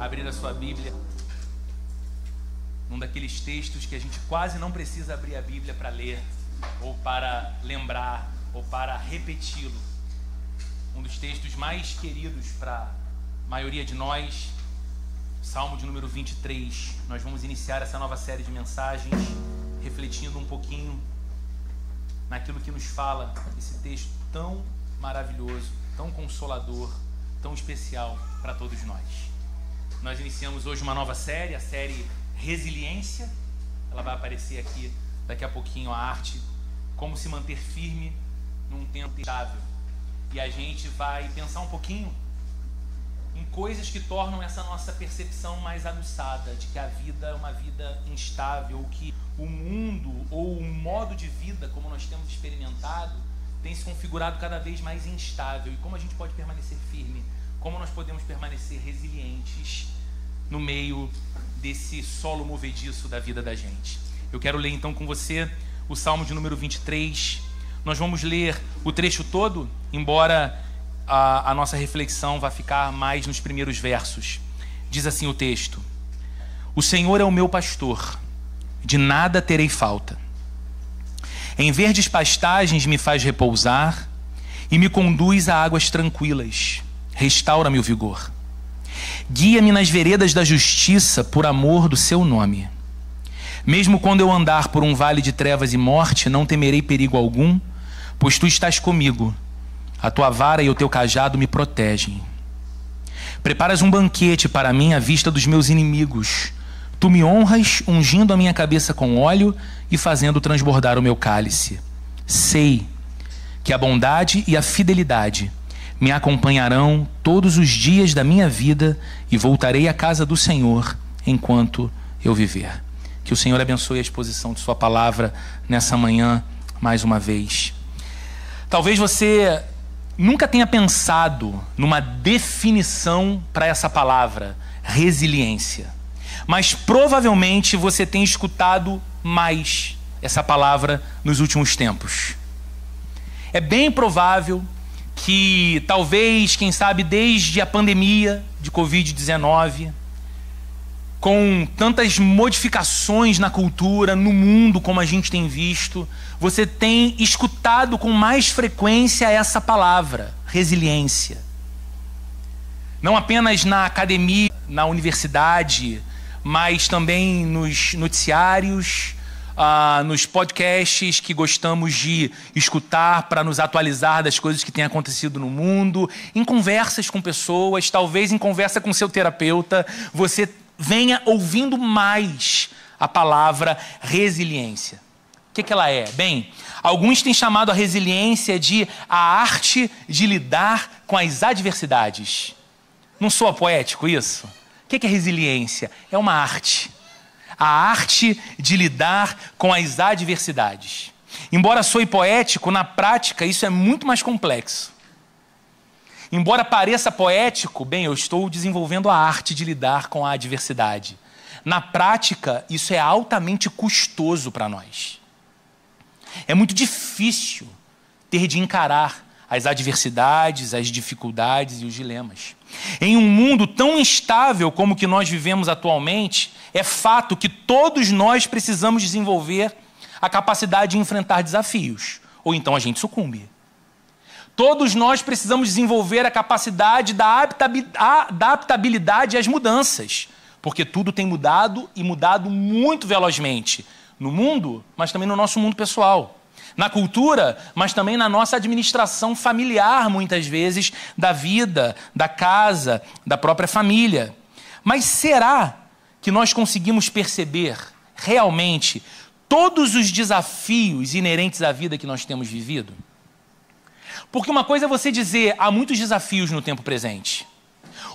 abrir a sua Bíblia, num daqueles textos que a gente quase não precisa abrir a Bíblia para ler, ou para lembrar, ou para repeti-lo. Um dos textos mais queridos para a maioria de nós, Salmo de número 23. Nós vamos iniciar essa nova série de mensagens refletindo um pouquinho naquilo que nos fala esse texto tão maravilhoso, tão consolador, tão especial para todos nós. Nós iniciamos hoje uma nova série, a série Resiliência. Ela vai aparecer aqui daqui a pouquinho a arte como se manter firme num tempo instável. E a gente vai pensar um pouquinho em coisas que tornam essa nossa percepção mais aguçada de que a vida é uma vida instável, ou que o mundo ou o modo de vida como nós temos experimentado tem se configurado cada vez mais instável e como a gente pode permanecer firme, como nós podemos permanecer resilientes no meio desse solo movediço da vida da gente. Eu quero ler então com você o Salmo de número 23. Nós vamos ler o trecho todo, embora a, a nossa reflexão vá ficar mais nos primeiros versos. Diz assim o texto: O Senhor é o meu pastor, de nada terei falta. Em verdes pastagens me faz repousar e me conduz a águas tranquilas. Restaura-me o vigor. Guia-me nas veredas da justiça por amor do seu nome. Mesmo quando eu andar por um vale de trevas e morte, não temerei perigo algum, pois tu estás comigo. A tua vara e o teu cajado me protegem. Preparas um banquete para mim à vista dos meus inimigos. Tu me honras ungindo a minha cabeça com óleo e fazendo transbordar o meu cálice. Sei que a bondade e a fidelidade me acompanharão todos os dias da minha vida e voltarei à casa do Senhor enquanto eu viver. Que o Senhor abençoe a exposição de Sua palavra nessa manhã mais uma vez. Talvez você nunca tenha pensado numa definição para essa palavra, resiliência mas provavelmente você tem escutado mais essa palavra nos últimos tempos. É bem provável que talvez, quem sabe, desde a pandemia de Covid-19, com tantas modificações na cultura, no mundo, como a gente tem visto, você tem escutado com mais frequência essa palavra, resiliência. Não apenas na academia, na universidade, mas também nos noticiários, uh, nos podcasts que gostamos de escutar para nos atualizar das coisas que têm acontecido no mundo, em conversas com pessoas, talvez em conversa com seu terapeuta, você venha ouvindo mais a palavra resiliência. O que, que ela é? Bem, alguns têm chamado a resiliência de a arte de lidar com as adversidades. Não soa poético isso? O que é resiliência? É uma arte. A arte de lidar com as adversidades. Embora soe poético, na prática isso é muito mais complexo. Embora pareça poético, bem, eu estou desenvolvendo a arte de lidar com a adversidade. Na prática, isso é altamente custoso para nós. É muito difícil ter de encarar as adversidades, as dificuldades e os dilemas. Em um mundo tão instável como o que nós vivemos atualmente, é fato que todos nós precisamos desenvolver a capacidade de enfrentar desafios, ou então a gente sucumbe. Todos nós precisamos desenvolver a capacidade da adaptabilidade às mudanças, porque tudo tem mudado e mudado muito velozmente no mundo, mas também no nosso mundo pessoal na cultura, mas também na nossa administração familiar, muitas vezes, da vida, da casa, da própria família. Mas será que nós conseguimos perceber realmente todos os desafios inerentes à vida que nós temos vivido? Porque uma coisa é você dizer, há muitos desafios no tempo presente.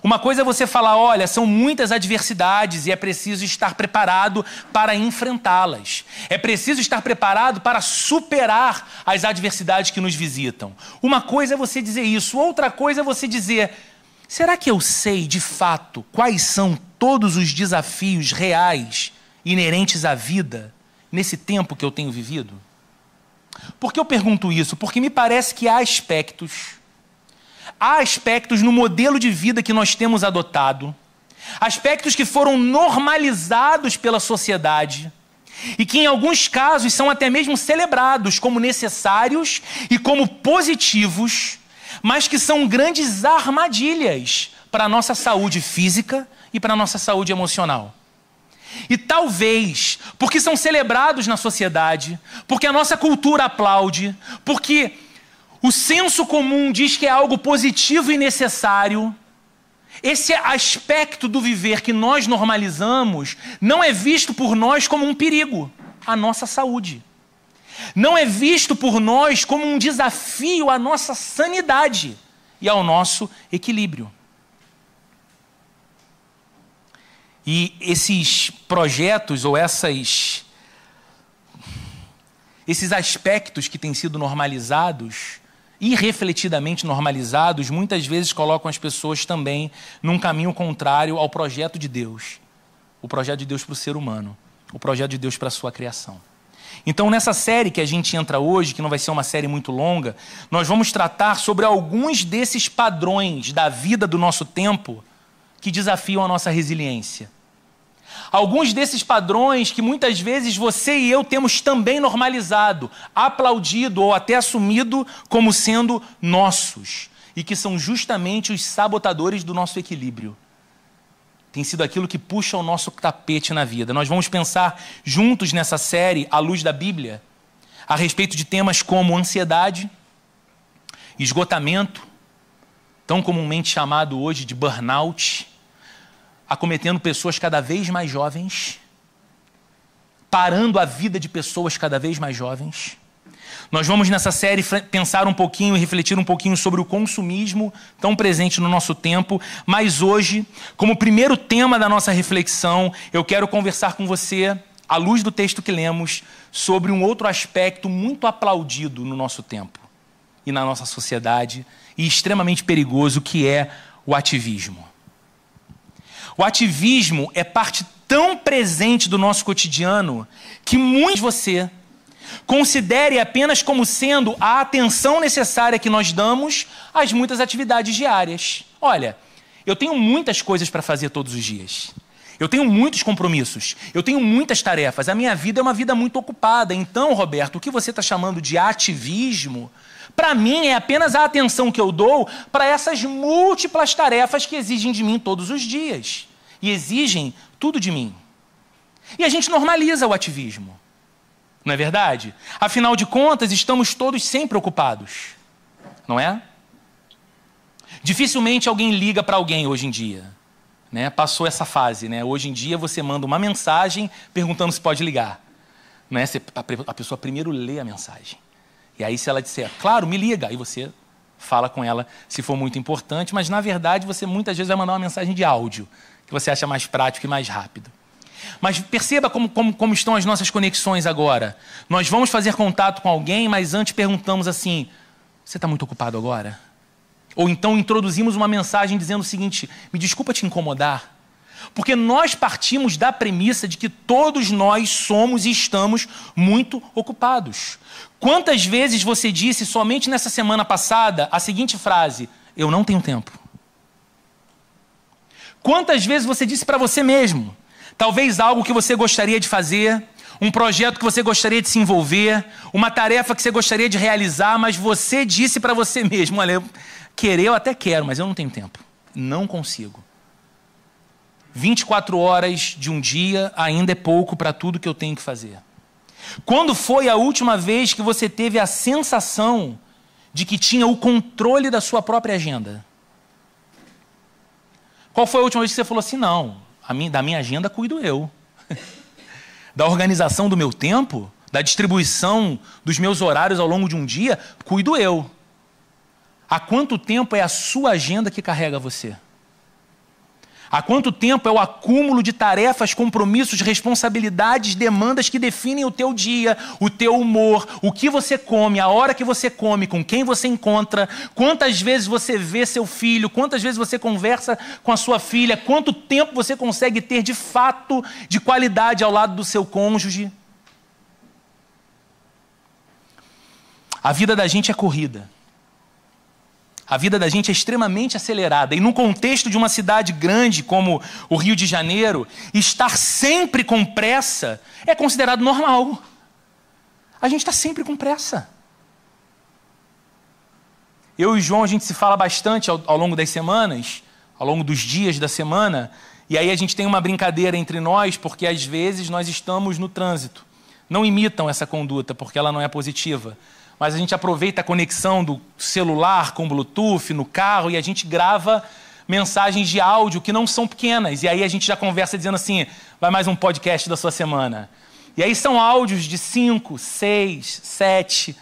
Uma coisa é você falar: olha, são muitas adversidades e é preciso estar preparado para enfrentá-las. É preciso estar preparado para superar as adversidades que nos visitam. Uma coisa é você dizer isso, outra coisa é você dizer: será que eu sei de fato quais são todos os desafios reais inerentes à vida nesse tempo que eu tenho vivido? Por que eu pergunto isso? Porque me parece que há aspectos há aspectos no modelo de vida que nós temos adotado aspectos que foram normalizados pela sociedade e que, em alguns casos, são até mesmo celebrados como necessários e como positivos, mas que são grandes armadilhas para a nossa saúde física e para a nossa saúde emocional. E talvez, porque são celebrados na sociedade, porque a nossa cultura aplaude, porque o senso comum diz que é algo positivo e necessário, esse aspecto do viver que nós normalizamos não é visto por nós como um perigo à nossa saúde. Não é visto por nós como um desafio à nossa sanidade e ao nosso equilíbrio. E esses projetos ou essas esses aspectos que têm sido normalizados irrefletidamente normalizados, muitas vezes colocam as pessoas também num caminho contrário ao projeto de Deus. O projeto de Deus para o ser humano, o projeto de Deus para a sua criação. Então, nessa série que a gente entra hoje, que não vai ser uma série muito longa, nós vamos tratar sobre alguns desses padrões da vida do nosso tempo que desafiam a nossa resiliência. Alguns desses padrões que muitas vezes você e eu temos também normalizado, aplaudido ou até assumido como sendo nossos, e que são justamente os sabotadores do nosso equilíbrio. Tem sido aquilo que puxa o nosso tapete na vida. Nós vamos pensar juntos nessa série, à luz da Bíblia, a respeito de temas como ansiedade, esgotamento, tão comumente chamado hoje de burnout, acometendo pessoas cada vez mais jovens, parando a vida de pessoas cada vez mais jovens. Nós vamos nessa série pensar um pouquinho e refletir um pouquinho sobre o consumismo tão presente no nosso tempo, mas hoje, como primeiro tema da nossa reflexão, eu quero conversar com você, à luz do texto que lemos, sobre um outro aspecto muito aplaudido no nosso tempo e na nossa sociedade e extremamente perigoso, que é o ativismo. O ativismo é parte tão presente do nosso cotidiano que muitos de você considere apenas como sendo a atenção necessária que nós damos às muitas atividades diárias. Olha, eu tenho muitas coisas para fazer todos os dias. Eu tenho muitos compromissos, eu tenho muitas tarefas, a minha vida é uma vida muito ocupada. Então, Roberto, o que você está chamando de ativismo, para mim é apenas a atenção que eu dou para essas múltiplas tarefas que exigem de mim todos os dias e exigem tudo de mim. E a gente normaliza o ativismo. Não é verdade? Afinal de contas, estamos todos sempre ocupados. Não é? Dificilmente alguém liga para alguém hoje em dia. Né? Passou essa fase. Né? Hoje em dia você manda uma mensagem perguntando se pode ligar. Não é? A pessoa primeiro lê a mensagem. E aí, se ela disser, claro, me liga, aí você fala com ela se for muito importante, mas na verdade você muitas vezes vai mandar uma mensagem de áudio que você acha mais prático e mais rápido. Mas perceba como, como, como estão as nossas conexões agora. Nós vamos fazer contato com alguém, mas antes perguntamos assim: você está muito ocupado agora? Ou então introduzimos uma mensagem dizendo o seguinte: me desculpa te incomodar. Porque nós partimos da premissa de que todos nós somos e estamos muito ocupados. Quantas vezes você disse somente nessa semana passada a seguinte frase: Eu não tenho tempo. Quantas vezes você disse para você mesmo, talvez algo que você gostaria de fazer, um projeto que você gostaria de se envolver, uma tarefa que você gostaria de realizar, mas você disse para você mesmo: olha, querer eu até quero, mas eu não tenho tempo. Não consigo. 24 horas de um dia ainda é pouco para tudo que eu tenho que fazer. Quando foi a última vez que você teve a sensação de que tinha o controle da sua própria agenda? Qual foi a última vez que você falou assim: não, minha, da minha agenda cuido eu. da organização do meu tempo, da distribuição dos meus horários ao longo de um dia, cuido eu. Há quanto tempo é a sua agenda que carrega você? Há quanto tempo é o acúmulo de tarefas, compromissos, responsabilidades, demandas que definem o teu dia, o teu humor, o que você come, a hora que você come, com quem você encontra, quantas vezes você vê seu filho, quantas vezes você conversa com a sua filha, quanto tempo você consegue ter de fato de qualidade ao lado do seu cônjuge? A vida da gente é corrida. A vida da gente é extremamente acelerada. E num contexto de uma cidade grande como o Rio de Janeiro, estar sempre com pressa é considerado normal. A gente está sempre com pressa. Eu e o João, a gente se fala bastante ao, ao longo das semanas, ao longo dos dias da semana, e aí a gente tem uma brincadeira entre nós, porque às vezes nós estamos no trânsito. Não imitam essa conduta, porque ela não é positiva mas a gente aproveita a conexão do celular com Bluetooth no carro e a gente grava mensagens de áudio que não são pequenas. E aí a gente já conversa dizendo assim: vai mais um podcast da sua semana. E aí são áudios de 5, 6, 7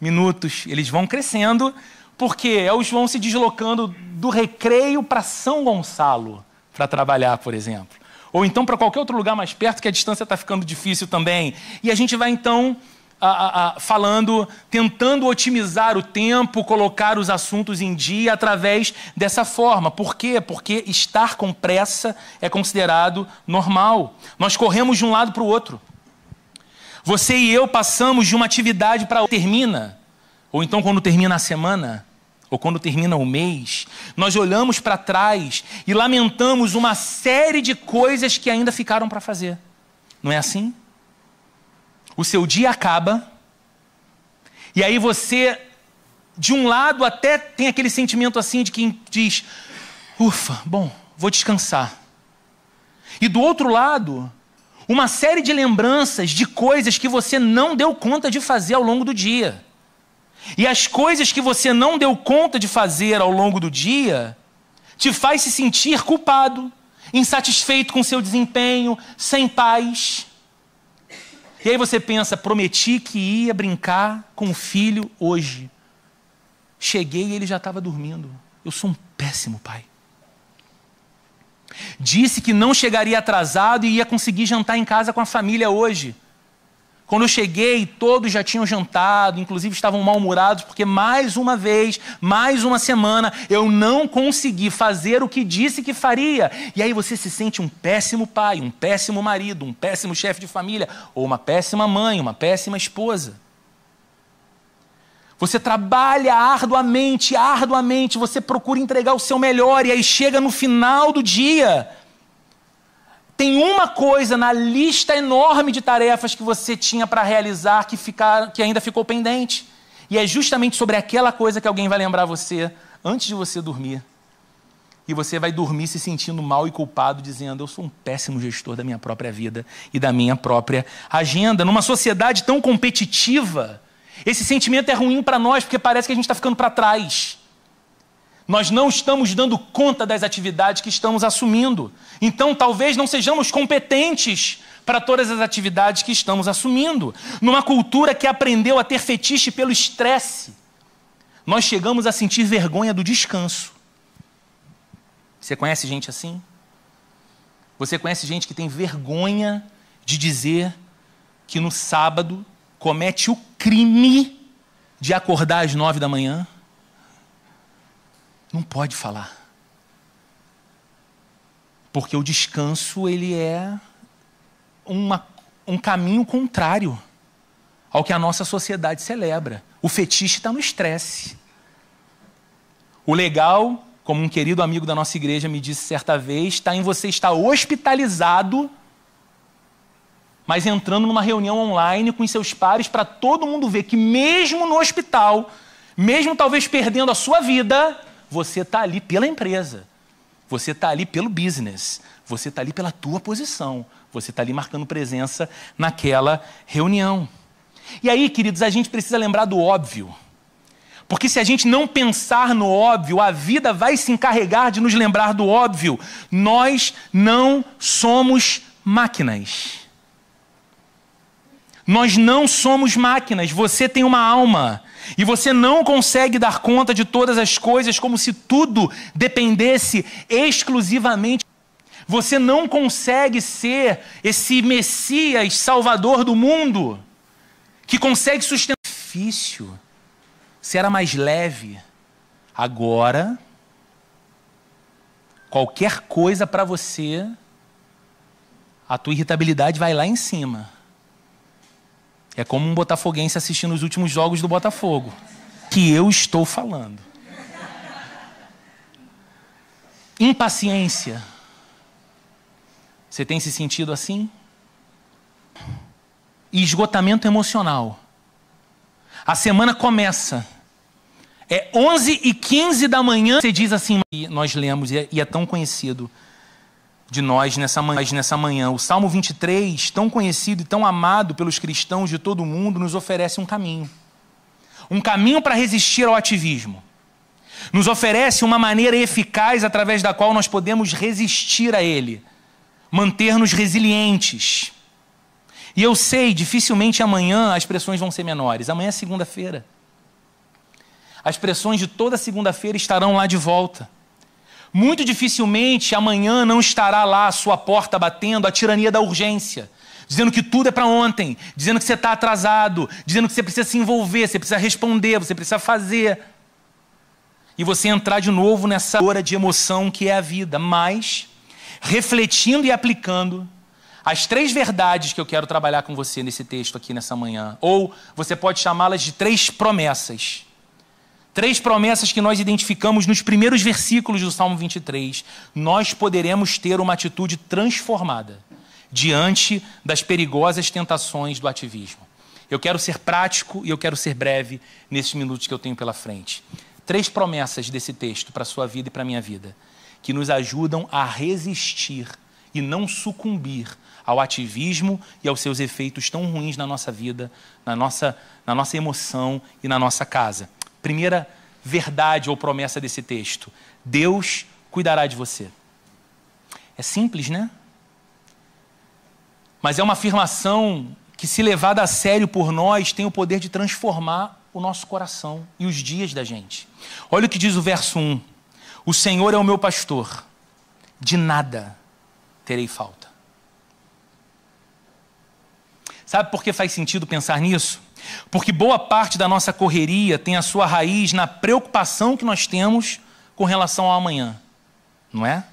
minutos. Eles vão crescendo, porque é o João se deslocando do recreio para São Gonçalo para trabalhar, por exemplo. Ou então para qualquer outro lugar mais perto, que a distância está ficando difícil também. E a gente vai então falando, tentando otimizar o tempo, colocar os assuntos em dia através dessa forma. Por quê? Porque estar com pressa é considerado normal. Nós corremos de um lado para o outro. Você e eu passamos de uma atividade para outra. Termina, ou então quando termina a semana, ou quando termina o mês, nós olhamos para trás e lamentamos uma série de coisas que ainda ficaram para fazer. Não é assim? O seu dia acaba, e aí você, de um lado, até tem aquele sentimento assim de quem diz: ufa, bom, vou descansar. E do outro lado, uma série de lembranças de coisas que você não deu conta de fazer ao longo do dia. E as coisas que você não deu conta de fazer ao longo do dia te faz se sentir culpado, insatisfeito com seu desempenho, sem paz. E aí você pensa, prometi que ia brincar com o filho hoje. Cheguei e ele já estava dormindo. Eu sou um péssimo pai. Disse que não chegaria atrasado e ia conseguir jantar em casa com a família hoje. Quando eu cheguei, todos já tinham jantado, inclusive estavam mal-humorados, porque mais uma vez, mais uma semana, eu não consegui fazer o que disse que faria. E aí você se sente um péssimo pai, um péssimo marido, um péssimo chefe de família, ou uma péssima mãe, uma péssima esposa. Você trabalha arduamente, arduamente, você procura entregar o seu melhor, e aí chega no final do dia tem uma coisa na lista enorme de tarefas que você tinha para realizar que, ficar, que ainda ficou pendente. E é justamente sobre aquela coisa que alguém vai lembrar você antes de você dormir. E você vai dormir se sentindo mal e culpado, dizendo: Eu sou um péssimo gestor da minha própria vida e da minha própria agenda. Numa sociedade tão competitiva, esse sentimento é ruim para nós porque parece que a gente está ficando para trás. Nós não estamos dando conta das atividades que estamos assumindo. Então, talvez não sejamos competentes para todas as atividades que estamos assumindo. Numa cultura que aprendeu a ter fetiche pelo estresse, nós chegamos a sentir vergonha do descanso. Você conhece gente assim? Você conhece gente que tem vergonha de dizer que no sábado comete o crime de acordar às nove da manhã? Não pode falar. Porque o descanso ele é uma, um caminho contrário ao que a nossa sociedade celebra. O fetiche está no estresse. O legal, como um querido amigo da nossa igreja me disse certa vez, está em você estar hospitalizado, mas entrando numa reunião online com seus pares para todo mundo ver que, mesmo no hospital, mesmo talvez perdendo a sua vida, você está ali pela empresa, você está ali pelo business, você está ali pela tua posição, você está ali marcando presença naquela reunião. E aí, queridos, a gente precisa lembrar do óbvio. Porque se a gente não pensar no óbvio, a vida vai se encarregar de nos lembrar do óbvio. Nós não somos máquinas. Nós não somos máquinas. Você tem uma alma. E você não consegue dar conta de todas as coisas como se tudo dependesse exclusivamente. Você não consegue ser esse Messias Salvador do mundo que consegue sustentar. Difícil. Se era mais leve. Agora, qualquer coisa para você, a tua irritabilidade vai lá em cima. É como um botafoguense assistindo os últimos jogos do Botafogo. Que eu estou falando. Impaciência. Você tem se sentido assim? Esgotamento emocional. A semana começa. É 11 e 15 da manhã. Você diz assim, nós lemos, e é, tão conhecido de nós nessa manhã, nessa manhã. O Salmo 23, tão conhecido e tão amado pelos cristãos de todo o mundo, nos oferece um caminho. Um caminho para resistir ao ativismo. Nos oferece uma maneira eficaz através da qual nós podemos resistir a ele, manter-nos resilientes. E eu sei, dificilmente amanhã as pressões vão ser menores. Amanhã é segunda-feira. As pressões de toda segunda-feira estarão lá de volta. Muito dificilmente amanhã não estará lá a sua porta batendo a tirania da urgência, dizendo que tudo é para ontem, dizendo que você está atrasado, dizendo que você precisa se envolver, você precisa responder, você precisa fazer. E você entrar de novo nessa hora de emoção que é a vida, mas refletindo e aplicando as três verdades que eu quero trabalhar com você nesse texto aqui nessa manhã, ou você pode chamá-las de três promessas Três promessas que nós identificamos nos primeiros versículos do Salmo 23. Nós poderemos ter uma atitude transformada diante das perigosas tentações do ativismo. Eu quero ser prático e eu quero ser breve nesses minutos que eu tenho pela frente. Três promessas desse texto para a sua vida e para a minha vida, que nos ajudam a resistir e não sucumbir ao ativismo e aos seus efeitos tão ruins na nossa vida, na nossa, na nossa emoção e na nossa casa. Primeira verdade ou promessa desse texto: Deus cuidará de você. É simples, né? Mas é uma afirmação que, se levada a sério por nós, tem o poder de transformar o nosso coração e os dias da gente. Olha o que diz o verso 1: O Senhor é o meu pastor, de nada terei falta. Sabe por que faz sentido pensar nisso? Porque boa parte da nossa correria tem a sua raiz na preocupação que nós temos com relação ao amanhã. Não é?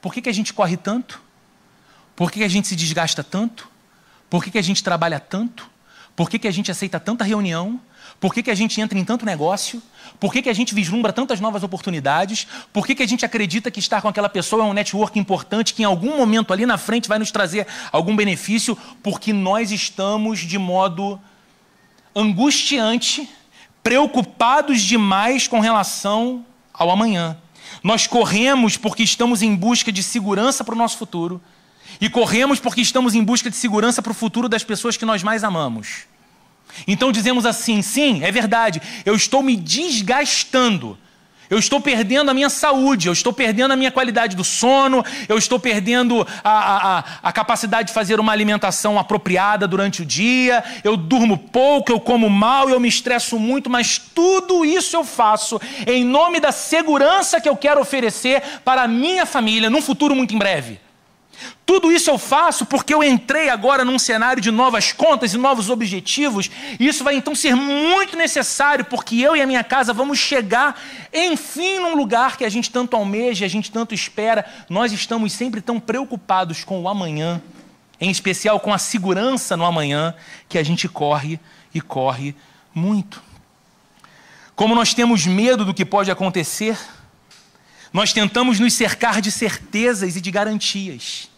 Por que, que a gente corre tanto? Por que, que a gente se desgasta tanto? Por que, que a gente trabalha tanto? Por que, que a gente aceita tanta reunião? Por que, que a gente entra em tanto negócio? Por que, que a gente vislumbra tantas novas oportunidades? Por que, que a gente acredita que estar com aquela pessoa é um network importante que em algum momento ali na frente vai nos trazer algum benefício? Porque nós estamos de modo angustiante, preocupados demais com relação ao amanhã. Nós corremos porque estamos em busca de segurança para o nosso futuro e corremos porque estamos em busca de segurança para o futuro das pessoas que nós mais amamos. Então dizemos assim: sim, é verdade, eu estou me desgastando eu estou perdendo a minha saúde, eu estou perdendo a minha qualidade do sono, eu estou perdendo a, a, a, capacidade de fazer uma alimentação apropriada durante o dia, eu durmo pouco, eu como mal, eu me estresso muito, mas tudo isso eu faço em nome da segurança que eu quero oferecer para a minha família num futuro muito em breve. Tudo isso eu faço porque eu entrei agora num cenário de novas contas e novos objetivos, e isso vai então ser muito necessário, porque eu e a minha casa vamos chegar, enfim, num lugar que a gente tanto almeja, a gente tanto espera. Nós estamos sempre tão preocupados com o amanhã, em especial com a segurança no amanhã, que a gente corre e corre muito. Como nós temos medo do que pode acontecer, nós tentamos nos cercar de certezas e de garantias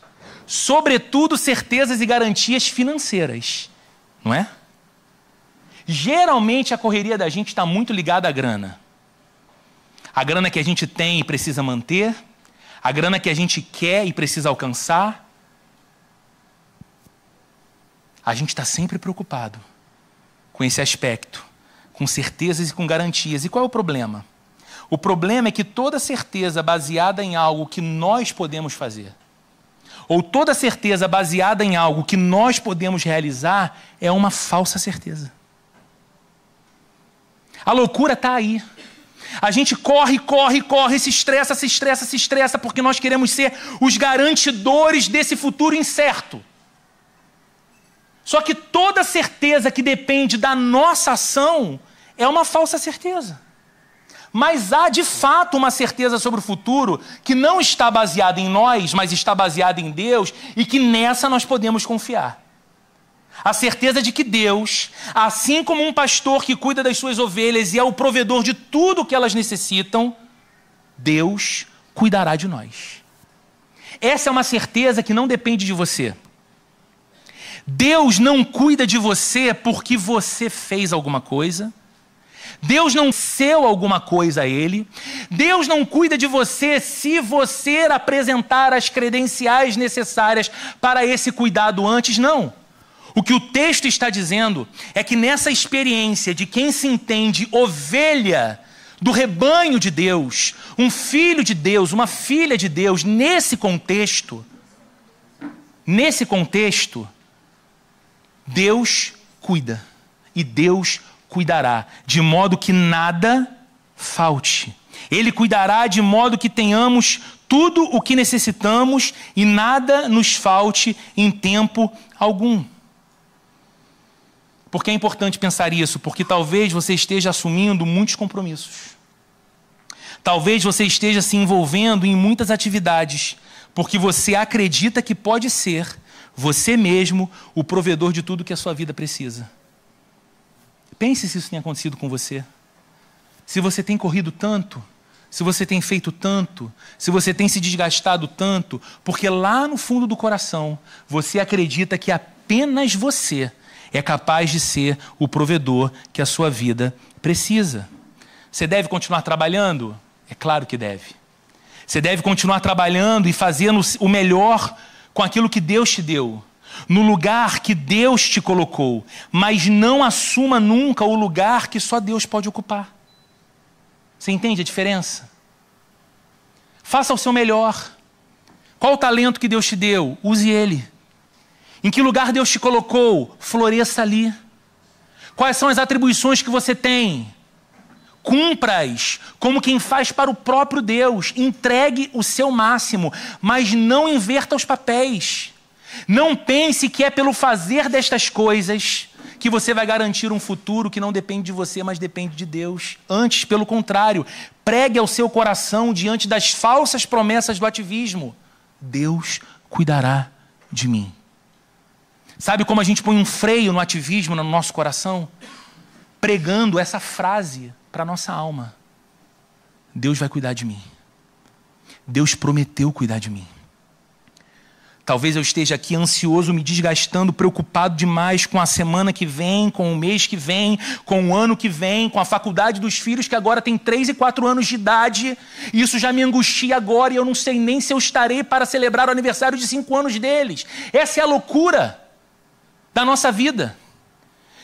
sobretudo certezas e garantias financeiras, não é? Geralmente a correria da gente está muito ligada à grana. A grana que a gente tem e precisa manter, a grana que a gente quer e precisa alcançar. A gente está sempre preocupado com esse aspecto, com certezas e com garantias. E qual é o problema? O problema é que toda certeza baseada em algo que nós podemos fazer, ou toda certeza baseada em algo que nós podemos realizar é uma falsa certeza. A loucura está aí. A gente corre, corre, corre, se estressa, se estressa, se estressa, porque nós queremos ser os garantidores desse futuro incerto. Só que toda certeza que depende da nossa ação é uma falsa certeza. Mas há de fato uma certeza sobre o futuro que não está baseada em nós, mas está baseada em Deus e que nessa nós podemos confiar. A certeza de que Deus, assim como um pastor que cuida das suas ovelhas e é o provedor de tudo o que elas necessitam, Deus cuidará de nós. Essa é uma certeza que não depende de você. Deus não cuida de você porque você fez alguma coisa. Deus não seu alguma coisa a Ele. Deus não cuida de você se você apresentar as credenciais necessárias para esse cuidado antes, não. O que o texto está dizendo é que nessa experiência de quem se entende ovelha do rebanho de Deus, um filho de Deus, uma filha de Deus, nesse contexto, nesse contexto, Deus cuida e Deus cuidará, de modo que nada falte. Ele cuidará de modo que tenhamos tudo o que necessitamos e nada nos falte em tempo algum. Por que é importante pensar isso? Porque talvez você esteja assumindo muitos compromissos. Talvez você esteja se envolvendo em muitas atividades, porque você acredita que pode ser você mesmo o provedor de tudo que a sua vida precisa. Pense se isso tem acontecido com você. Se você tem corrido tanto, se você tem feito tanto, se você tem se desgastado tanto, porque lá no fundo do coração você acredita que apenas você é capaz de ser o provedor que a sua vida precisa. Você deve continuar trabalhando? É claro que deve. Você deve continuar trabalhando e fazendo o melhor com aquilo que Deus te deu no lugar que Deus te colocou, mas não assuma nunca o lugar que só Deus pode ocupar. Você entende a diferença? Faça o seu melhor. Qual o talento que Deus te deu? Use ele. Em que lugar Deus te colocou? Floresça ali. Quais são as atribuições que você tem? Cumpra-as como quem faz para o próprio Deus. Entregue o seu máximo, mas não inverta os papéis. Não pense que é pelo fazer destas coisas que você vai garantir um futuro que não depende de você, mas depende de Deus. Antes, pelo contrário, pregue ao seu coração diante das falsas promessas do ativismo: Deus cuidará de mim. Sabe como a gente põe um freio no ativismo no nosso coração? Pregando essa frase para nossa alma: Deus vai cuidar de mim. Deus prometeu cuidar de mim. Talvez eu esteja aqui ansioso, me desgastando, preocupado demais com a semana que vem, com o mês que vem, com o ano que vem, com a faculdade dos filhos que agora tem 3 e 4 anos de idade. E isso já me angustia agora e eu não sei nem se eu estarei para celebrar o aniversário de 5 anos deles. Essa é a loucura da nossa vida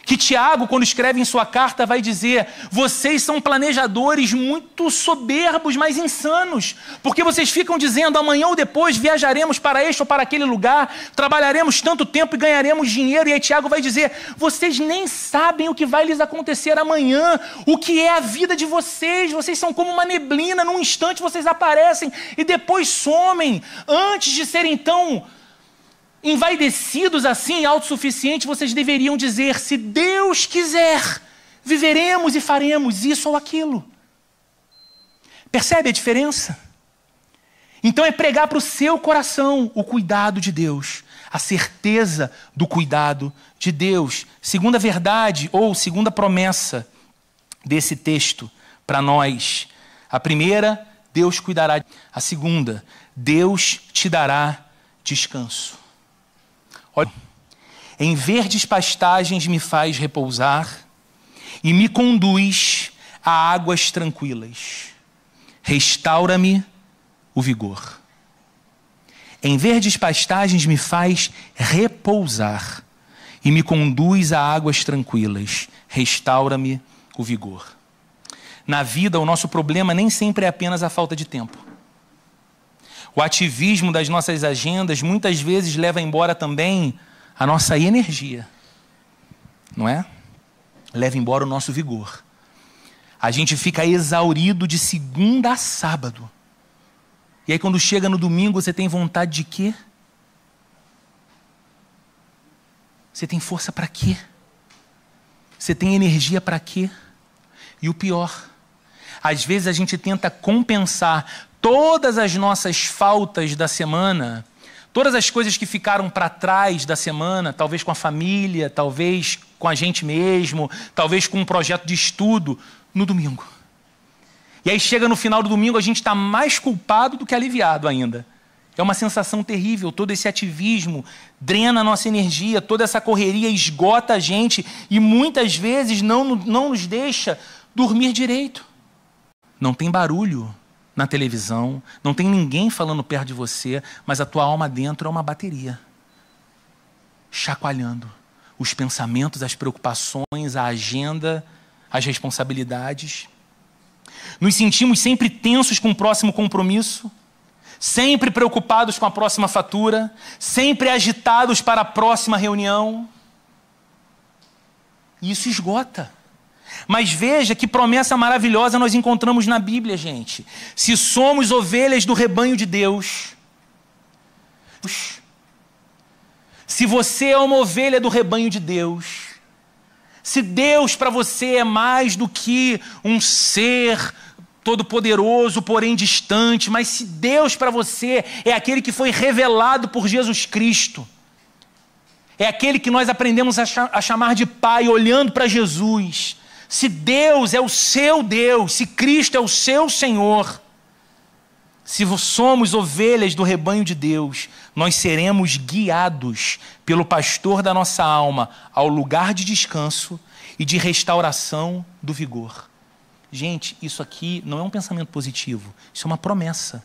que Tiago, quando escreve em sua carta, vai dizer: vocês são planejadores muito soberbos, mas insanos, porque vocês ficam dizendo amanhã ou depois viajaremos para este ou para aquele lugar, trabalharemos tanto tempo e ganharemos dinheiro. E aí Tiago vai dizer: vocês nem sabem o que vai lhes acontecer amanhã, o que é a vida de vocês. Vocês são como uma neblina, num instante vocês aparecem e depois somem, antes de serem tão envaidecidos assim, autossuficientes, vocês deveriam dizer: se Deus quiser, viveremos e faremos isso ou aquilo. Percebe a diferença? Então é pregar para o seu coração o cuidado de Deus, a certeza do cuidado de Deus. Segunda verdade ou segunda promessa desse texto para nós. A primeira, Deus cuidará. A segunda, Deus te dará descanso. Olha, em verdes pastagens me faz repousar e me conduz a águas tranquilas. Restaura-me o vigor. Em verdes pastagens me faz repousar e me conduz a águas tranquilas. Restaura-me o vigor. Na vida, o nosso problema nem sempre é apenas a falta de tempo. O ativismo das nossas agendas muitas vezes leva embora também a nossa energia, não é? Leva embora o nosso vigor. A gente fica exaurido de segunda a sábado. E aí, quando chega no domingo, você tem vontade de quê? Você tem força para quê? Você tem energia para quê? E o pior, às vezes a gente tenta compensar todas as nossas faltas da semana, todas as coisas que ficaram para trás da semana, talvez com a família, talvez com a gente mesmo, talvez com um projeto de estudo, no domingo. E aí chega no final do domingo, a gente está mais culpado do que aliviado ainda. É uma sensação terrível, todo esse ativismo drena a nossa energia, toda essa correria esgota a gente e muitas vezes não, não nos deixa dormir direito. Não tem barulho na televisão, não tem ninguém falando perto de você, mas a tua alma dentro é uma bateria chacoalhando os pensamentos, as preocupações, a agenda, as responsabilidades. Nos sentimos sempre tensos com o próximo compromisso, sempre preocupados com a próxima fatura, sempre agitados para a próxima reunião. Isso esgota. Mas veja que promessa maravilhosa nós encontramos na Bíblia, gente. Se somos ovelhas do rebanho de Deus, se você é uma ovelha do rebanho de Deus, se Deus para você é mais do que um ser todo-poderoso, porém distante, mas se Deus para você é aquele que foi revelado por Jesus Cristo, é aquele que nós aprendemos a, chamar de Pai, olhando para Jesus. Se Deus é o seu Deus, se Cristo é o seu Senhor, se somos ovelhas do rebanho de Deus, nós seremos guiados pelo pastor da nossa alma ao lugar de descanso e de restauração do vigor. Gente, isso aqui não é um pensamento positivo, isso é uma promessa.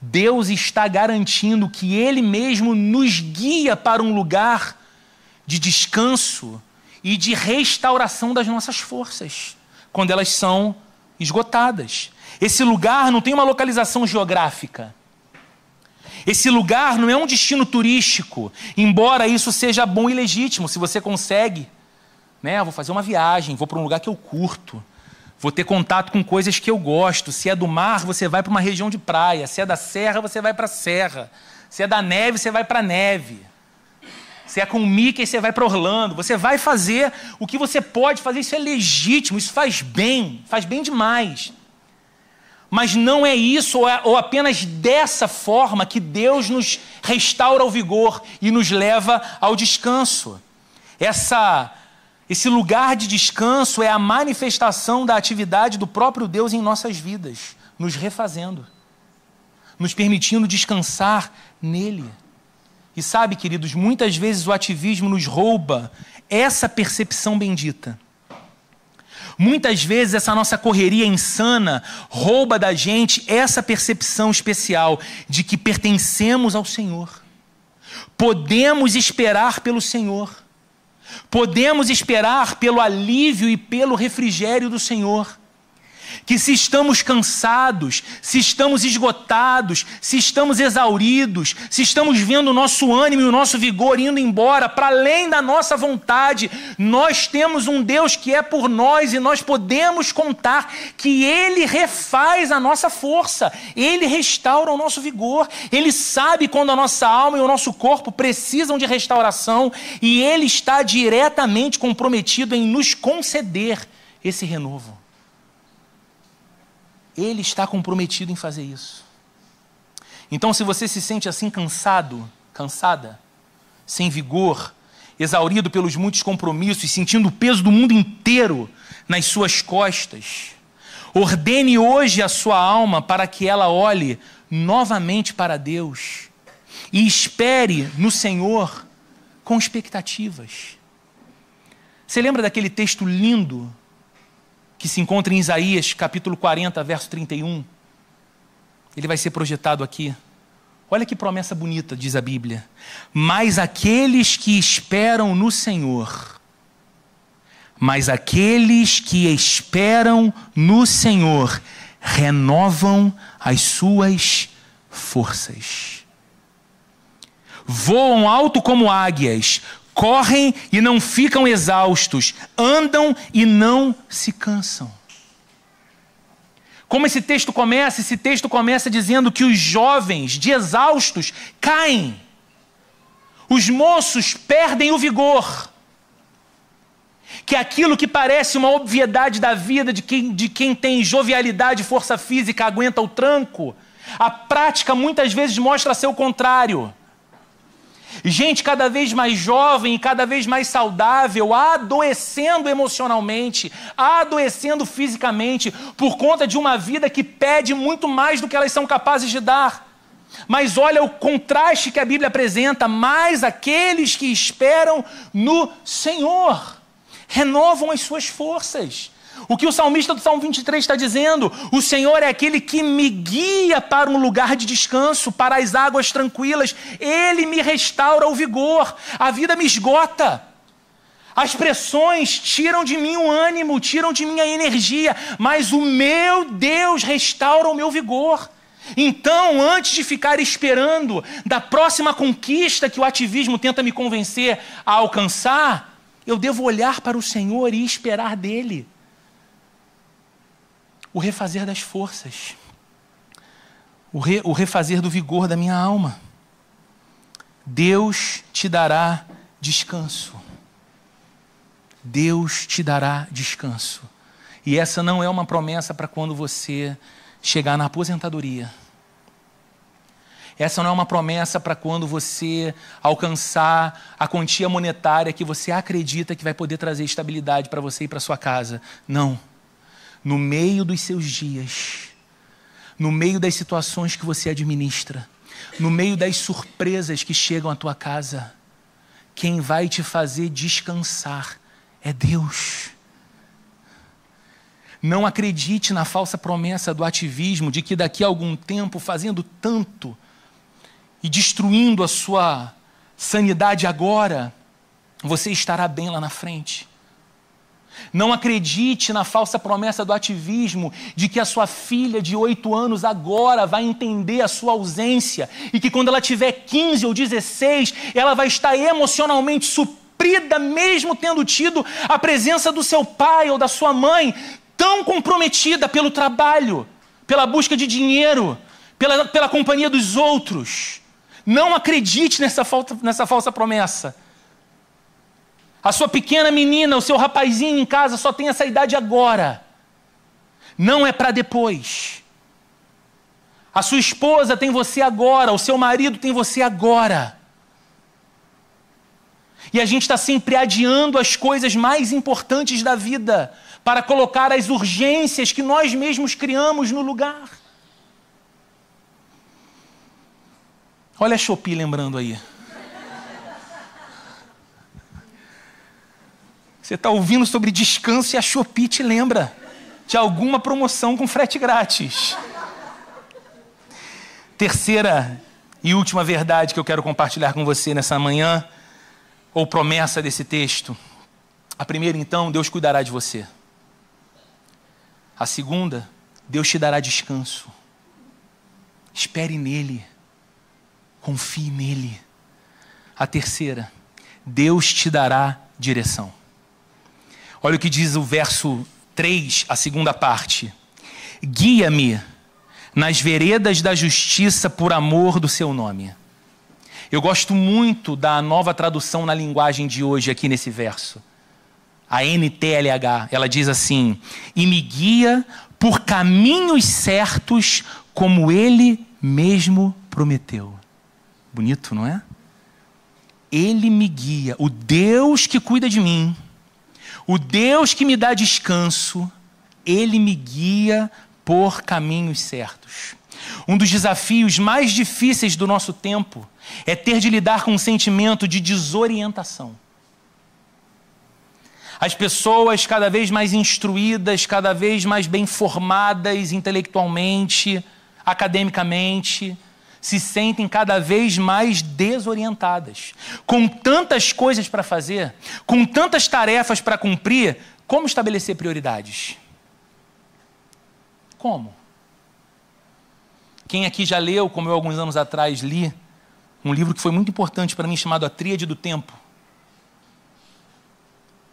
Deus está garantindo que Ele mesmo nos guia para um lugar de descanso e de restauração das nossas forças, quando elas são esgotadas. Esse lugar não tem uma localização geográfica. Esse lugar não é um destino turístico, embora isso seja bom e legítimo, se você consegue. Né? Vou fazer uma viagem, vou para um lugar que eu curto, vou ter contato com coisas que eu gosto. Se é do mar, você vai para uma região de praia. Se é da serra, você vai para a serra. Se é da neve, você vai para a neve. Se é com o Mickey, você vai para Orlando. Você vai fazer o que você pode fazer, isso é legítimo, isso faz bem, faz bem demais. Mas não é isso, ou, é, ou apenas dessa forma, que Deus nos restaura o vigor e nos leva ao descanso. Essa, esse lugar de descanso é a manifestação da atividade do próprio Deus em nossas vidas, nos refazendo, nos permitindo descansar nele. E sabe, queridos, muitas vezes o ativismo nos rouba essa percepção bendita. Muitas vezes essa nossa correria insana rouba da gente essa percepção especial de que pertencemos ao Senhor. Podemos esperar pelo Senhor. Podemos esperar pelo alívio e pelo refrigério do Senhor que se estamos cansados, se estamos esgotados, se estamos exauridos, se estamos vendo o nosso ânimo e o nosso vigor indo embora para além da nossa vontade, nós temos um Deus que é por nós e nós podemos contar que Ele refaz a nossa força, Ele restaura o nosso vigor, Ele sabe quando a nossa alma e o nosso corpo precisam de restauração e Ele está diretamente comprometido em nos conceder esse renovo. Ele está comprometido em fazer isso. Então, se você se sente assim cansado, cansada, sem vigor, exaurido pelos muitos compromissos, sentindo o peso do mundo inteiro nas suas costas, ordene hoje a sua alma para que ela olhe novamente para Deus e espere no Senhor com expectativas. Você lembra daquele texto lindo que se encontra em Isaías, capítulo 40, verso 31. Ele vai ser projetado aqui. Olha que promessa bonita, diz a Bíblia. Mas aqueles que esperam no Senhor, mas aqueles que esperam no Senhor, renovam as suas forças. Voam alto como águias, correm e não ficam exaustos, andam e não se cansam. Como esse texto começa? Esse texto começa dizendo que os jovens, de exaustos, caem. Os moços perdem o vigor. Que aquilo que parece uma obviedade da vida de quem, de quem tem jovialidade e força física aguenta o tranco, a prática muitas vezes mostra ser o contrário. Gente cada vez mais jovem e cada vez mais saudável, adoecendo emocionalmente, adoecendo fisicamente, por conta de uma vida que pede muito mais do que elas são capazes de dar. Mas olha o contraste que a Bíblia apresenta: mais aqueles que esperam no Senhor renovam as suas forças. O que o salmista do Salmo 23 está dizendo? O Senhor é aquele que me guia para um lugar de descanso, para as águas tranquilas. Ele me restaura o vigor. A vida me esgota. As pressões tiram de mim o ânimo, tiram de mim a energia, mas o meu Deus restaura o meu vigor. Então, antes de ficar esperando da próxima conquista que o ativismo tenta me convencer a alcançar, eu devo olhar para o Senhor e esperar dele o refazer das forças, o, re, o refazer do vigor da minha alma. Deus te dará descanso. Deus te dará descanso. E essa não é uma promessa para quando você chegar na aposentadoria. Essa não é uma promessa para quando você alcançar a quantia monetária que você acredita que vai poder trazer estabilidade para você e para sua casa. Não no meio dos seus dias, no meio das situações que você administra, no meio das surpresas que chegam à tua casa, quem vai te fazer descansar é Deus. Não acredite na falsa promessa do ativismo de que daqui a algum tempo, fazendo tanto e destruindo a sua sanidade agora, você estará bem lá na frente. Não acredite na falsa promessa do ativismo de que a sua filha de oito anos agora vai entender a sua ausência e que quando ela tiver 15 ou 16, ela vai estar emocionalmente suprida, mesmo tendo tido a presença do seu pai ou da sua mãe tão comprometida pelo trabalho, pela busca de dinheiro, pela, pela companhia dos outros. Não acredite nessa, nessa falsa promessa. A sua pequena menina, o seu rapazinho em casa só tem essa idade agora. Não é para depois. A sua esposa tem você agora, o seu marido tem você agora. E a gente está sempre adiando as coisas mais importantes da vida para colocar as urgências que nós mesmos criamos no lugar. Olha a Shopee lembrando aí. Você está ouvindo sobre descanso e a Shopee te lembra de alguma promoção com frete grátis. Terceira e última verdade que eu quero compartilhar com você nessa manhã, ou promessa desse texto. A primeira, então, Deus cuidará de você. A segunda, Deus te dará descanso. Espere nele. Confie nele. A terceira, Deus te dará direção. Olha o que diz o verso 3, a segunda parte. Guia-me nas veredas da justiça por amor do seu nome. Eu gosto muito da nova tradução na linguagem de hoje aqui nesse verso. A NTLH, ela diz assim: "E me guia por caminhos certos como ele mesmo prometeu". Bonito, não é? Ele me guia, o Deus que cuida de mim o Deus que me dá descanso, ele me guia por caminhos certos. Um dos desafios mais difíceis do nosso tempo é ter de lidar com um sentimento de desorientação. As pessoas cada vez mais instruídas, cada vez mais bem formadas intelectualmente, academicamente, se sentem cada vez mais desorientadas. Com tantas coisas para fazer, com tantas tarefas para cumprir, como estabelecer prioridades? Como? Quem aqui já leu, como eu alguns anos atrás li, um livro que foi muito importante para mim chamado A Tríade do Tempo,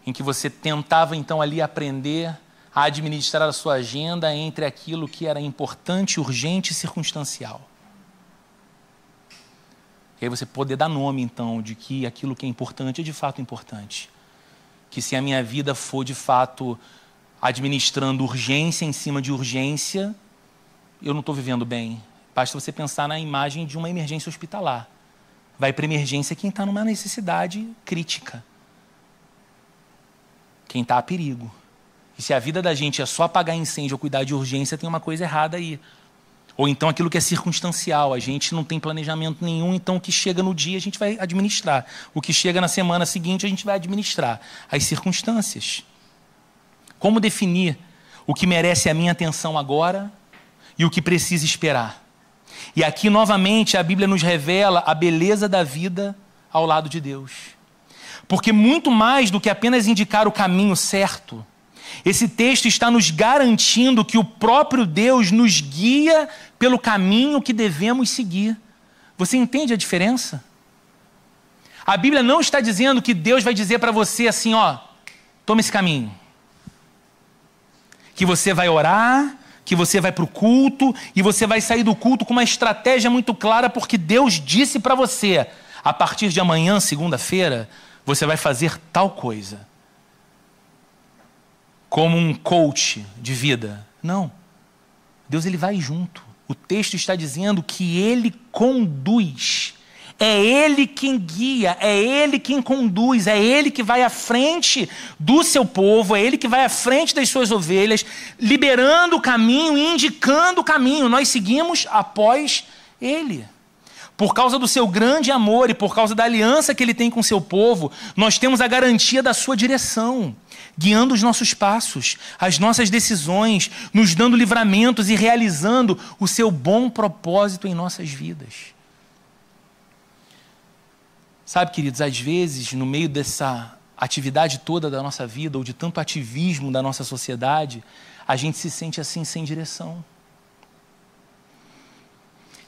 em que você tentava então ali aprender a administrar a sua agenda entre aquilo que era importante, urgente e circunstancial. E aí você poder dar nome, então, de que aquilo que é importante é de fato importante. Que se a minha vida for de fato administrando urgência em cima de urgência, eu não estou vivendo bem. Basta você pensar na imagem de uma emergência hospitalar. Vai para emergência quem está numa necessidade crítica. Quem está a perigo. E se a vida da gente é só apagar incêndio ou cuidar de urgência, tem uma coisa errada aí. Ou então aquilo que é circunstancial, a gente não tem planejamento nenhum, então o que chega no dia a gente vai administrar. O que chega na semana seguinte a gente vai administrar. As circunstâncias. Como definir o que merece a minha atenção agora e o que precisa esperar? E aqui novamente a Bíblia nos revela a beleza da vida ao lado de Deus. Porque muito mais do que apenas indicar o caminho certo, esse texto está nos garantindo que o próprio Deus nos guia pelo caminho que devemos seguir. Você entende a diferença? A Bíblia não está dizendo que Deus vai dizer para você assim, ó, toma esse caminho. Que você vai orar, que você vai para o culto e você vai sair do culto com uma estratégia muito clara, porque Deus disse para você: a partir de amanhã, segunda-feira, você vai fazer tal coisa como um coach de vida. Não. Deus ele vai junto. O texto está dizendo que ele conduz. É ele quem guia, é ele quem conduz, é ele que vai à frente do seu povo, é ele que vai à frente das suas ovelhas, liberando o caminho, indicando o caminho. Nós seguimos após ele. Por causa do seu grande amor e por causa da aliança que ele tem com seu povo, nós temos a garantia da sua direção guiando os nossos passos, as nossas decisões, nos dando livramentos e realizando o seu bom propósito em nossas vidas. Sabe, queridos, às vezes, no meio dessa atividade toda da nossa vida, ou de tanto ativismo da nossa sociedade, a gente se sente assim sem direção.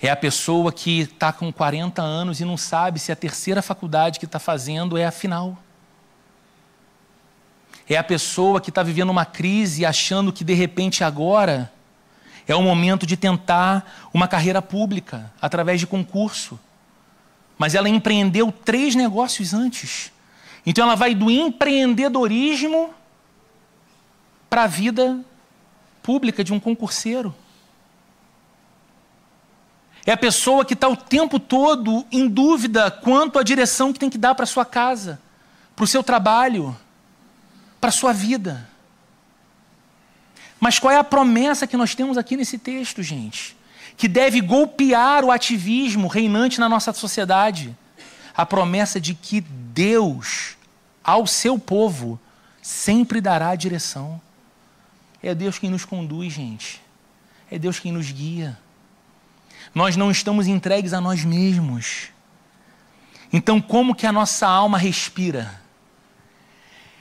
É a pessoa que está com 40 anos e não sabe se a terceira faculdade que está fazendo é a final. É a pessoa que está vivendo uma crise achando que de repente agora é o momento de tentar uma carreira pública através de concurso. Mas ela empreendeu três negócios antes. Então ela vai do empreendedorismo para a vida pública de um concurseiro. É a pessoa que está o tempo todo em dúvida quanto à direção que tem que dar para sua casa, para o seu trabalho para a sua vida. Mas qual é a promessa que nós temos aqui nesse texto, gente? Que deve golpear o ativismo reinante na nossa sociedade. A promessa de que Deus, ao seu povo, sempre dará a direção. É Deus quem nos conduz, gente. É Deus quem nos guia. Nós não estamos entregues a nós mesmos. Então, como que a nossa alma respira?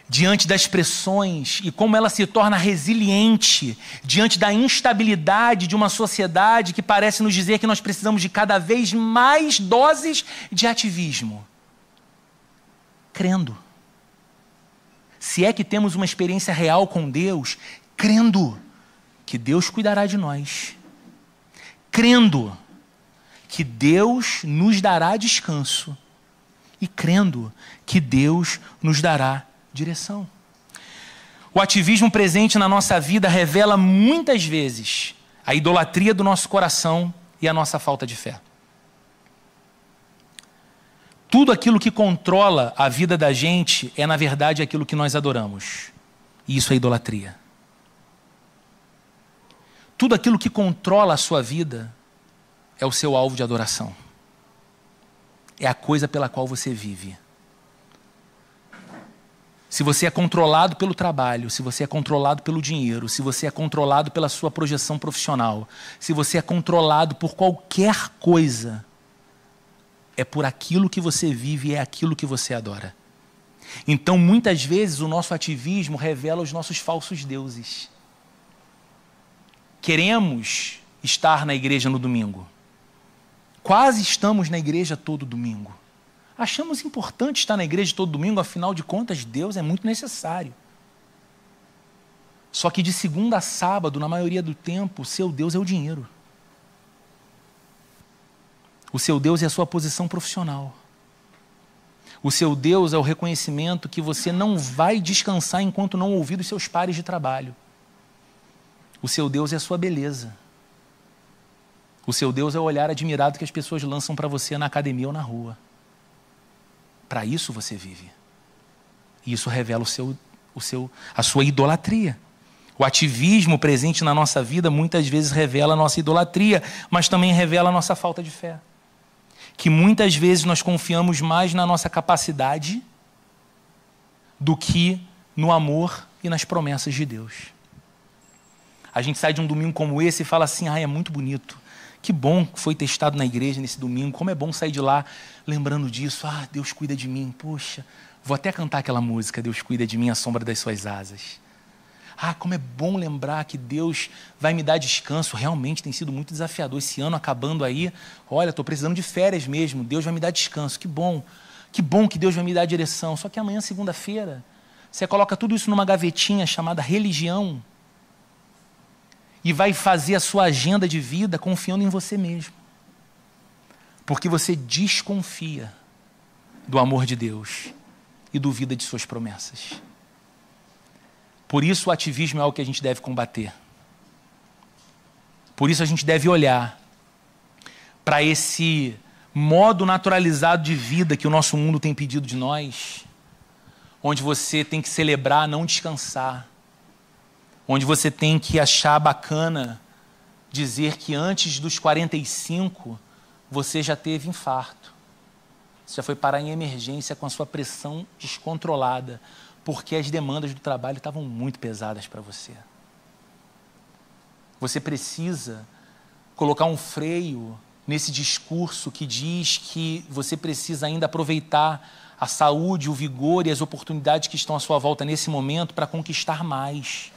diante das pressões e como ela se torna resiliente diante da instabilidade de uma sociedade que parece nos dizer que nós precisamos de cada vez mais doses de ativismo. Crendo. Se é que temos uma experiência real com Deus, crendo que Deus cuidará de nós. Crendo que Deus nos dará descanso. E crendo que Deus nos dará direção. O ativismo presente na nossa vida revela muitas vezes a idolatria do nosso coração e a nossa falta de fé. Tudo aquilo que controla a vida da gente é, na verdade, aquilo que nós adoramos. E isso é idolatria. Tudo aquilo que controla a sua vida é o seu alvo de adoração. É a coisa pela qual você vive se você é controlado pelo trabalho, se você é controlado pelo dinheiro, se você é controlado pela sua projeção profissional, se você é controlado por qualquer coisa, é por aquilo que você vive e é aquilo que você adora. Então, muitas vezes, o nosso ativismo revela os nossos falsos deuses. Queremos estar na igreja no domingo. Quase estamos na igreja todo domingo. Achamos importante estar na igreja todo domingo, afinal de contas, Deus é muito necessário. Só que de segunda a sábado, na maioria do tempo, o seu Deus é o dinheiro. O seu Deus é a sua posição profissional. O seu Deus é o reconhecimento que você não vai descansar enquanto não ouvir os seus pares de trabalho. O seu Deus é a sua beleza. O seu Deus é o olhar admirado que as pessoas lançam para você na academia ou na rua. Para isso você vive. E isso revela o seu, o seu, a sua idolatria. O ativismo presente na nossa vida muitas vezes revela a nossa idolatria, mas também revela a nossa falta de fé. Que muitas vezes nós confiamos mais na nossa capacidade do que no amor e nas promessas de Deus. A gente sai de um domingo como esse e fala assim: ah, é muito bonito. Que bom que foi testado na igreja nesse domingo. Como é bom sair de lá lembrando disso. Ah, Deus cuida de mim. Poxa, vou até cantar aquela música: Deus cuida de mim, a sombra das suas asas. Ah, como é bom lembrar que Deus vai me dar descanso. Realmente tem sido muito desafiador. Esse ano acabando aí, olha, estou precisando de férias mesmo. Deus vai me dar descanso. Que bom. Que bom que Deus vai me dar direção. Só que amanhã, segunda-feira, você coloca tudo isso numa gavetinha chamada religião e vai fazer a sua agenda de vida confiando em você mesmo. Porque você desconfia do amor de Deus e duvida de suas promessas. Por isso o ativismo é algo que a gente deve combater. Por isso a gente deve olhar para esse modo naturalizado de vida que o nosso mundo tem pedido de nós, onde você tem que celebrar, não descansar, onde você tem que achar bacana dizer que antes dos 45 você já teve infarto. Você já foi parar em emergência com a sua pressão descontrolada, porque as demandas do trabalho estavam muito pesadas para você. Você precisa colocar um freio nesse discurso que diz que você precisa ainda aproveitar a saúde, o vigor e as oportunidades que estão à sua volta nesse momento para conquistar mais.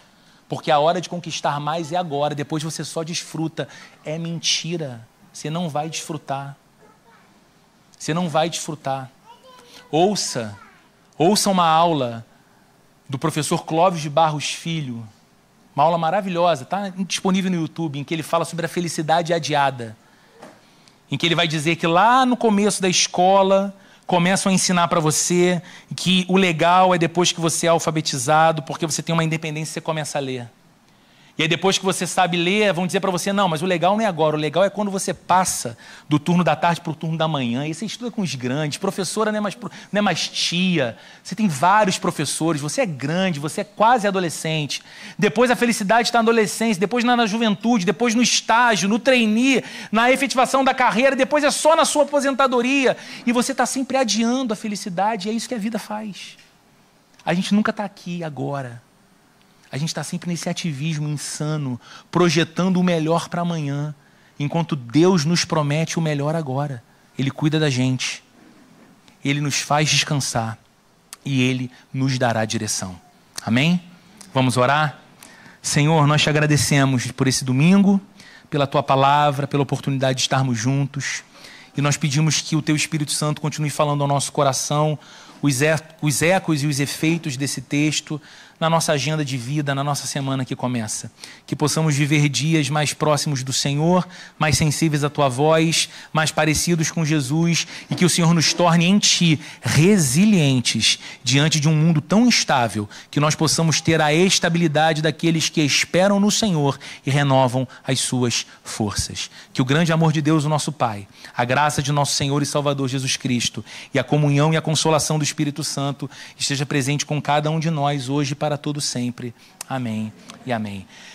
Porque a hora de conquistar mais é agora, depois você só desfruta. É mentira. Você não vai desfrutar. Você não vai desfrutar. Ouça, ouça uma aula do professor Clóvis de Barros Filho, uma aula maravilhosa, está disponível no YouTube, em que ele fala sobre a felicidade adiada. Em que ele vai dizer que lá no começo da escola começam a ensinar para você que o legal é depois que você é alfabetizado, porque você tem uma independência e você começa a ler. E aí depois que você sabe ler, vão dizer para você, não, mas o legal não é agora, o legal é quando você passa do turno da tarde para o turno da manhã, e você estuda com os grandes, professora não é, mais, não é mais tia, você tem vários professores, você é grande, você é quase adolescente. Depois a felicidade está na adolescência, depois na, na juventude, depois no estágio, no trainee, na efetivação da carreira, depois é só na sua aposentadoria. E você está sempre adiando a felicidade, e é isso que a vida faz. A gente nunca está aqui agora. A gente está sempre nesse ativismo insano, projetando o melhor para amanhã, enquanto Deus nos promete o melhor agora. Ele cuida da gente, ele nos faz descansar e ele nos dará direção. Amém? Vamos orar? Senhor, nós te agradecemos por esse domingo, pela tua palavra, pela oportunidade de estarmos juntos. E nós pedimos que o teu Espírito Santo continue falando ao nosso coração os ecos e os efeitos desse texto na nossa agenda de vida, na nossa semana que começa. Que possamos viver dias mais próximos do Senhor, mais sensíveis à tua voz, mais parecidos com Jesus e que o Senhor nos torne em ti resilientes diante de um mundo tão instável, que nós possamos ter a estabilidade daqueles que esperam no Senhor e renovam as suas forças. Que o grande amor de Deus, o nosso Pai, a graça de nosso Senhor e Salvador Jesus Cristo e a comunhão e a consolação do Espírito Santo esteja presente com cada um de nós hoje para todo sempre. Amém e amém.